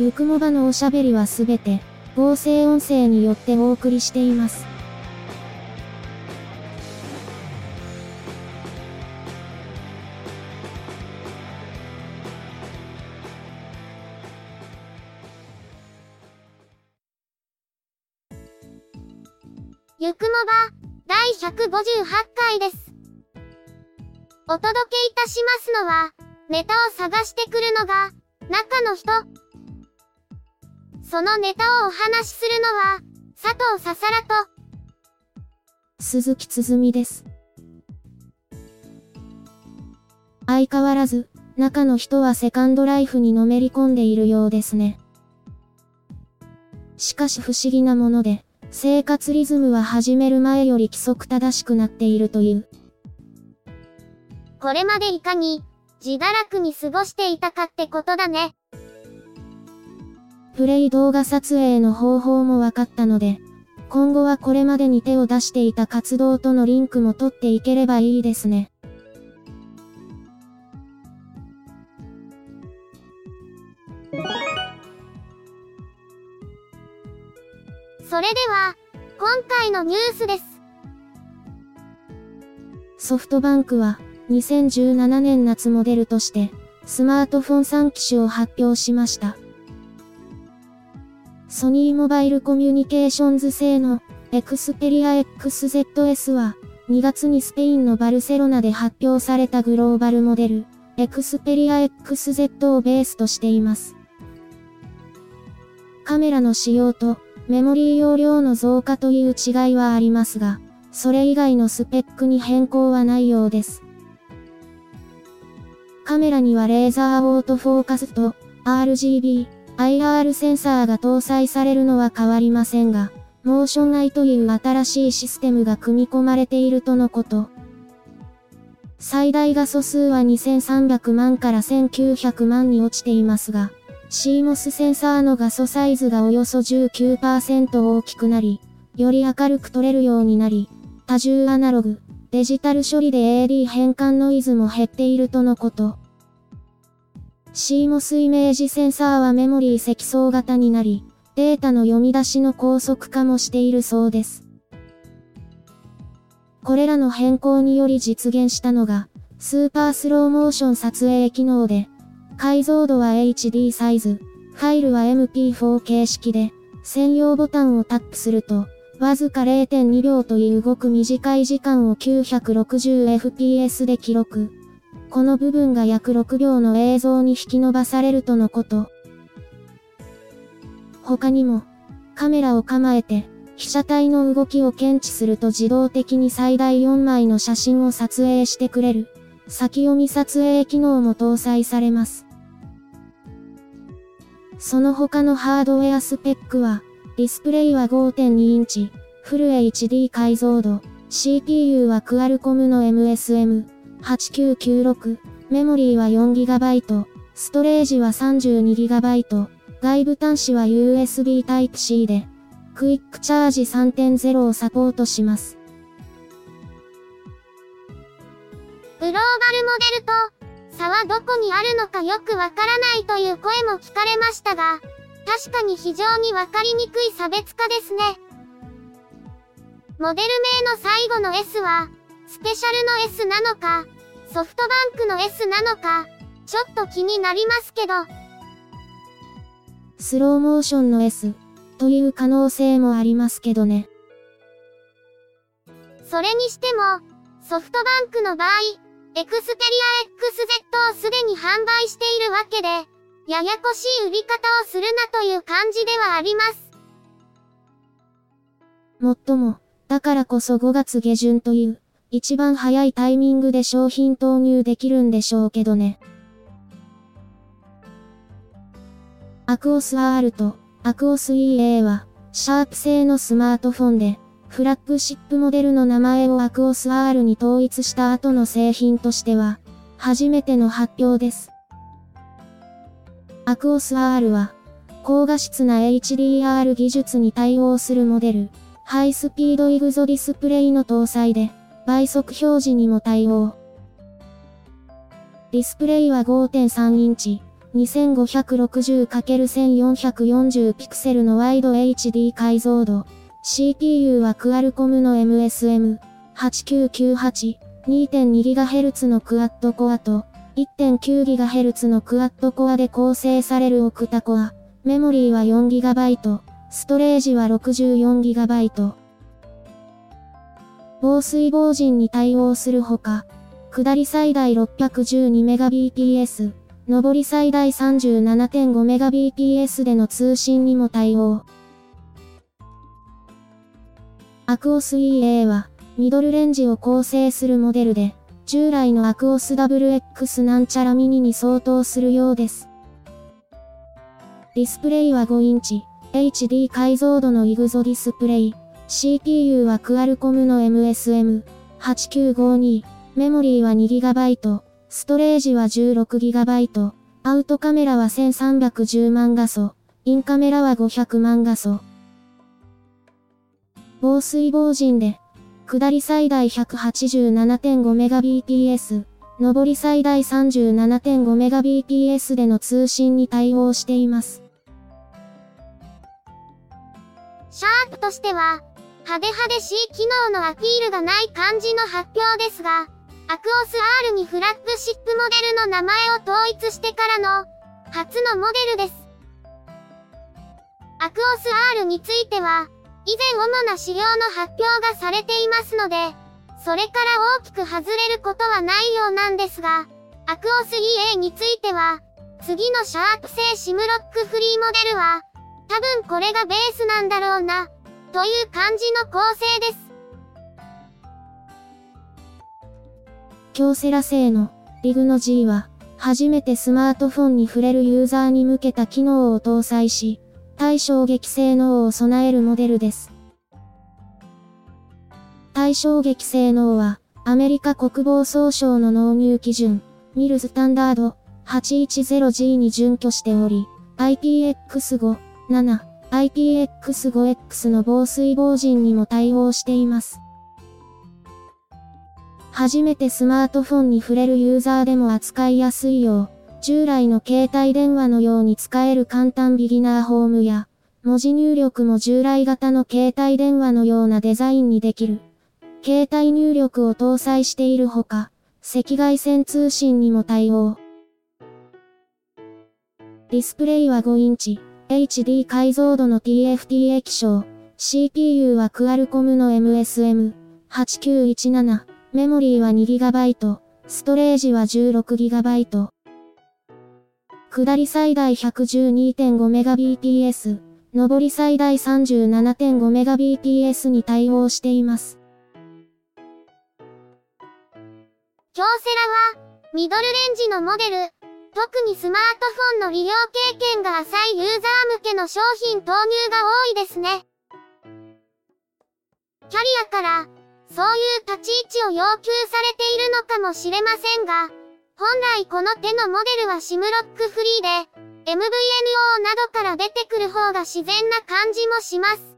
ゆくもばのおしゃべりはすべて、合成音声によってお送りしています。ゆくもば、第158回です。お届けいたしますのは、ネタを探してくるのが、中の人。そのネタをお話しするのは、佐藤ささらと、鈴木つづみです。相変わらず、中の人はセカンドライフにのめり込んでいるようですね。しかし不思議なもので、生活リズムは始める前より規則正しくなっているという。これまでいかに、自堕落に過ごしていたかってことだね。プレイ動画撮影の方法も分かったので、今後はこれまでに手を出していた活動とのリンクも取っていければいいですね。それでは、今回のニュースです。ソフトバンクは、2017年夏モデルとして、スマートフォン3機種を発表しました。ソニーモバイルコミュニケーションズ製の、エクスペリア XZS は、2月にスペインのバルセロナで発表されたグローバルモデル、エクスペリア XZ をベースとしています。カメラの仕様と、メモリー容量の増加という違いはありますが、それ以外のスペックに変更はないようです。カメラにはレーザーオートフォーカスと RGB、IR センサーが搭載されるのは変わりませんが、モーションアイという新しいシステムが組み込まれているとのこと。最大画素数は2300万から1900万に落ちていますが、CMOS センサーの画素サイズがおよそ19%大きくなり、より明るく撮れるようになり、多重アナログ、デジタル処理で AD 変換ノイズも減っているとのこと。CMOS イメージセンサーはメモリー積層型になり、データの読み出しの高速化もしているそうです。これらの変更により実現したのが、スーパースローモーション撮影機能で、解像度は HD サイズ、ファイルは MP4 形式で、専用ボタンをタップすると、わずか0.2秒というごく短い時間を 960fps で記録。この部分が約6秒の映像に引き伸ばされるとのこと。他にも、カメラを構えて、被写体の動きを検知すると自動的に最大4枚の写真を撮影してくれる、先読み撮影機能も搭載されます。その他のハードウェアスペックは、ディスプレイは5.2インチ、フル HD 解像度、CPU はクアルコムの MSM 8996、メモリーは 4GB、ストレージは 32GB、外部端子は USB Type-C で、クイックチャージ3.0をサポートします。グローバルモデルと差はどこにあるのかよくわからないという声も聞かれましたが、確かに非常にわかりにくい差別化ですね。モデル名の最後の S は、スペシャルの S なのか、ソフトバンクの S なのか、ちょっと気になりますけど。スローモーションの S という可能性もありますけどね。それにしても、ソフトバンクの場合、エクスペリア XZ をすでに販売しているわけで、ややこしい売り方をするなという感じではあります。もっとも、だからこそ5月下旬という、一番早いタイミングで商品投入できるんでしょうけどね。アクオス R とアクオス EA は、シャープ製のスマートフォンで、フラッグシップモデルの名前をアクオス R に統一した後の製品としては、初めての発表です。アクオス R は、高画質な HDR 技術に対応するモデル、ハイスピードイグゾディスプレイの搭載で、倍速表示にも対応。ディスプレイは5.3インチ、2560×1440 ピクセルのワイド HD 解像度。CPU はクアルコムの MSM8998、2.2GHz のクワッドコアと 1.9GHz のクワッドコアで構成されるオクタコア。メモリーは 4GB、ストレージは 64GB。防水防塵に対応するほか、下り最大 612Mbps、上り最大 37.5Mbps での通信にも対応。アクオス EA は、ミドルレンジを構成するモデルで、従来のアクオス WX なんちゃらミニに相当するようです。ディスプレイは5インチ、HD 解像度のイグゾディスプレイ、CPU はクアルコムの MSM8952、メモリーは 2GB、ストレージは 16GB、アウトカメラは1310万画素、インカメラは500万画素。防水防塵で、下り最大 187.5Mbps、上り最大 37.5Mbps での通信に対応しています。シャープとしては、派手派手しい機能のアピールがない感じの発表ですが、アクオス R にフラッグシップモデルの名前を統一してからの、初のモデルです。アクオス R については、以前主な資料の発表がされていますので、それから大きく外れることはないようなんですが、アクオス EA については、次のシャープ製シムロックフリーモデルは、多分これがベースなんだろうな、という感じの構成です。京セラ製のリグノ G は、初めてスマートフォンに触れるユーザーに向けた機能を搭載し、対衝撃性能を備えるモデルです。対衝撃性能は、アメリカ国防総省の納入基準、ミルスタンダード 810G に準拠しており、IPX5、7、IPX5X の防水防塵にも対応しています。初めてスマートフォンに触れるユーザーでも扱いやすいよう、従来の携帯電話のように使える簡単ビギナーホームや、文字入力も従来型の携帯電話のようなデザインにできる。携帯入力を搭載しているほか、赤外線通信にも対応。ディスプレイは5インチ、HD 解像度の TFT 液晶、CPU はクアルコムの MSM8917、メモリーは 2GB、ストレージは 16GB。下り最大 112.5Mbps、上り最大 37.5Mbps に対応しています。京セラは、ミドルレンジのモデル、特にスマートフォンの利用経験が浅いユーザー向けの商品投入が多いですね。キャリアから、そういう立ち位置を要求されているのかもしれませんが、本来この手のモデルはシムロックフリーで、MVNO などから出てくる方が自然な感じもします。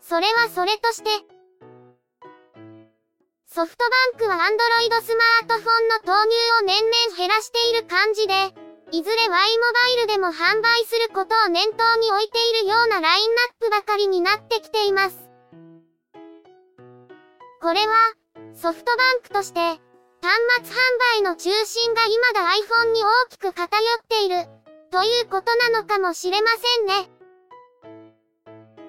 それはそれとして、ソフトバンクは Android スマートフォンの投入を年々減らしている感じで、いずれ Y モバイルでも販売することを念頭に置いているようなラインナップばかりになってきています。これは、ソフトバンクとして、端末販売の中心が今だ iPhone に大きく偏っている、ということなのかもしれませんね。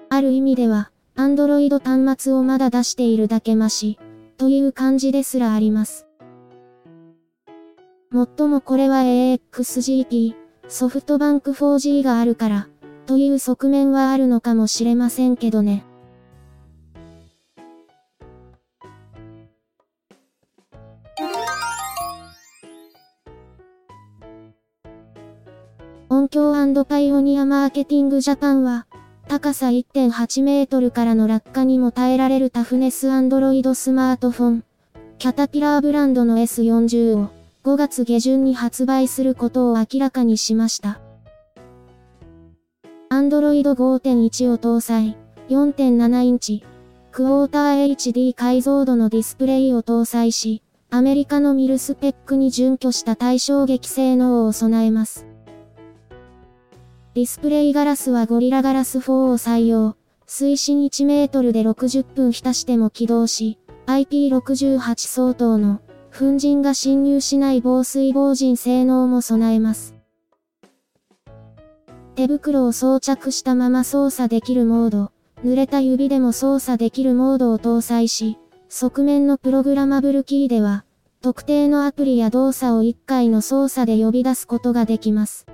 ある意味では、Android 端末をまだ出しているだけまし、という感じですらあります。もっともこれは AXGP、ソフトバンク 4G があるから、という側面はあるのかもしれませんけどね。音響パイオニアマーケティングジャパンは、高さ1.8メートルからの落下にも耐えられるタフネスアンドロイドスマートフォン、キャタピラーブランドの S40 を5月下旬に発売することを明らかにしました。Android 5.1を搭載、4.7インチ、クォーター HD 解像度のディスプレイを搭載し、アメリカのミルスペックに準拠した対衝撃性能を備えます。ディスプレイガラスはゴリラガラス4を採用。水深1メートルで60分浸しても起動し、IP68 相当の粉塵が侵入しない防水防塵性能も備えます。手袋を装着したまま操作できるモード、濡れた指でも操作できるモードを搭載し、側面のプログラマブルキーでは、特定のアプリや動作を1回の操作で呼び出すことができます。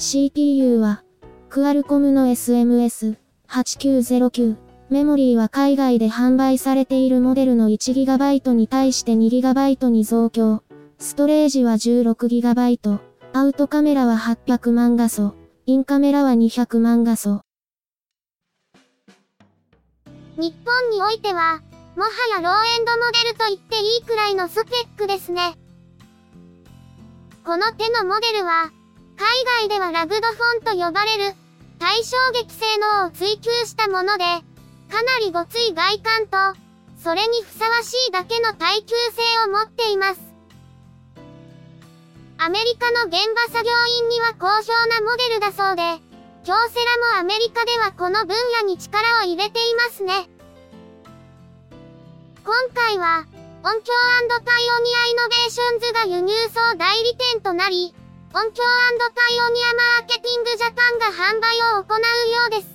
CPU は、クアルコムの SMS8909。メモリーは海外で販売されているモデルの 1GB に対して 2GB に増強。ストレージは 16GB。アウトカメラは800万画素。インカメラは200万画素。日本においては、もはやローエンドモデルと言っていいくらいのスペックですね。この手のモデルは、海外ではラグドフォンと呼ばれる、対衝撃性能を追求したもので、かなりごつい外観と、それにふさわしいだけの耐久性を持っています。アメリカの現場作業員には好評なモデルだそうで、京セラもアメリカではこの分野に力を入れていますね。今回は、音響パイオニアイノベーションズが輸入総代理店となり、音響パイオニアマーケティングジャパンが販売を行うようです。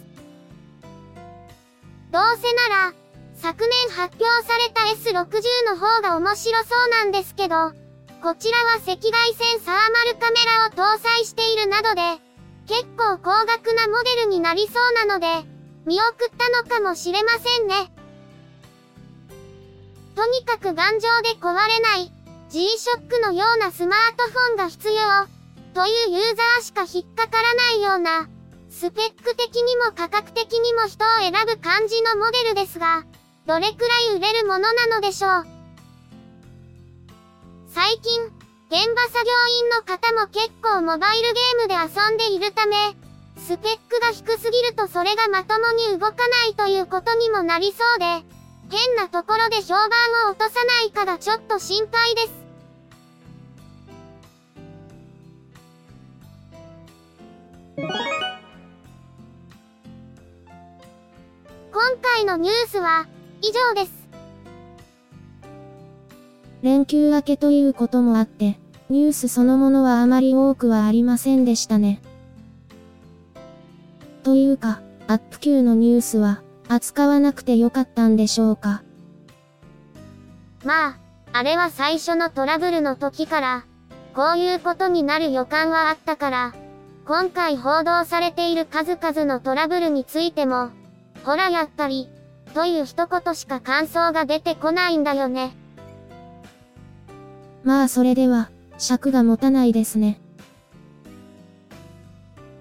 どうせなら、昨年発表された S60 の方が面白そうなんですけど、こちらは赤外線サーマルカメラを搭載しているなどで、結構高額なモデルになりそうなので、見送ったのかもしれませんね。とにかく頑丈で壊れない G-SHOCK のようなスマートフォンが必要。というユーザーしか引っかからないような、スペック的にも価格的にも人を選ぶ感じのモデルですが、どれくらい売れるものなのでしょう？最近、現場作業員の方も結構モバイルゲームで遊んでいるため、スペックが低すぎるとそれがまともに動かないということにもなりそうで、変なところで評判を落とさないかがちょっと心配です。今回のニュースは以上です。連休明けということもあって、ニュースそのものはあまり多くはありませんでしたね。というか、アップ級のニュースは、扱わなくてよかったんでしょうか。まあ、あれは最初のトラブルの時から、こういうことになる予感はあったから、今回報道されている数々のトラブルについても、ほらやっぱり、という一言しか感想が出てこないんだよね。まあそれでは、尺が持たないですね。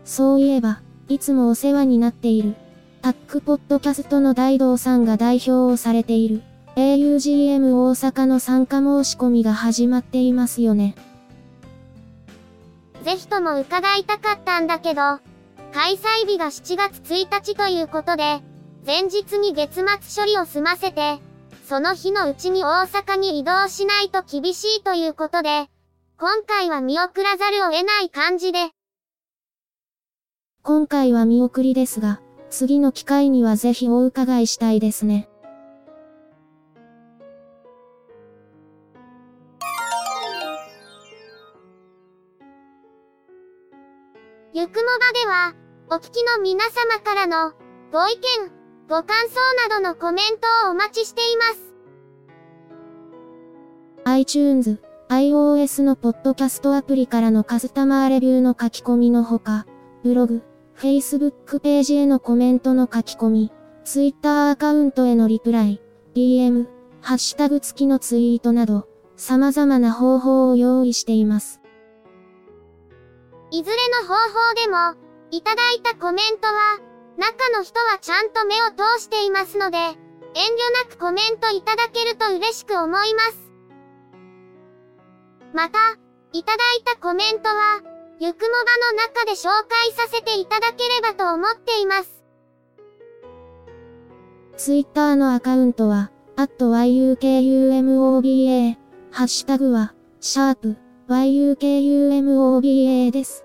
そういえば、いつもお世話になっている、タックポッドキャストの大道さんが代表をされている、augm 大阪の参加申し込みが始まっていますよね。ぜひとも伺いたかったんだけど、開催日が7月1日ということで、前日に月末処理を済ませて、その日のうちに大阪に移動しないと厳しいということで、今回は見送らざるを得ない感じで。今回は見送りですが、次の機会にはぜひお伺いしたいですね。は、お聞きの皆様からの、ご意見、ご感想などのコメントをお待ちしています。iTunes、iOS のポッドキャストアプリからのカスタマーレビューの書き込みのほか、ブログ、Facebook ページへのコメントの書き込み、Twitter アカウントへのリプライ、DM、ハッシュタグ付きのツイートなど、様々な方法を用意しています。いずれの方法でも、いただいたコメントは、中の人はちゃんと目を通していますので、遠慮なくコメントいただけると嬉しく思います。また、いただいたコメントは、ゆくもばの中で紹介させていただければと思っています。ツイッターのアカウントは、yukumoba、ハッシュタグは、シャープ、yukumoba です。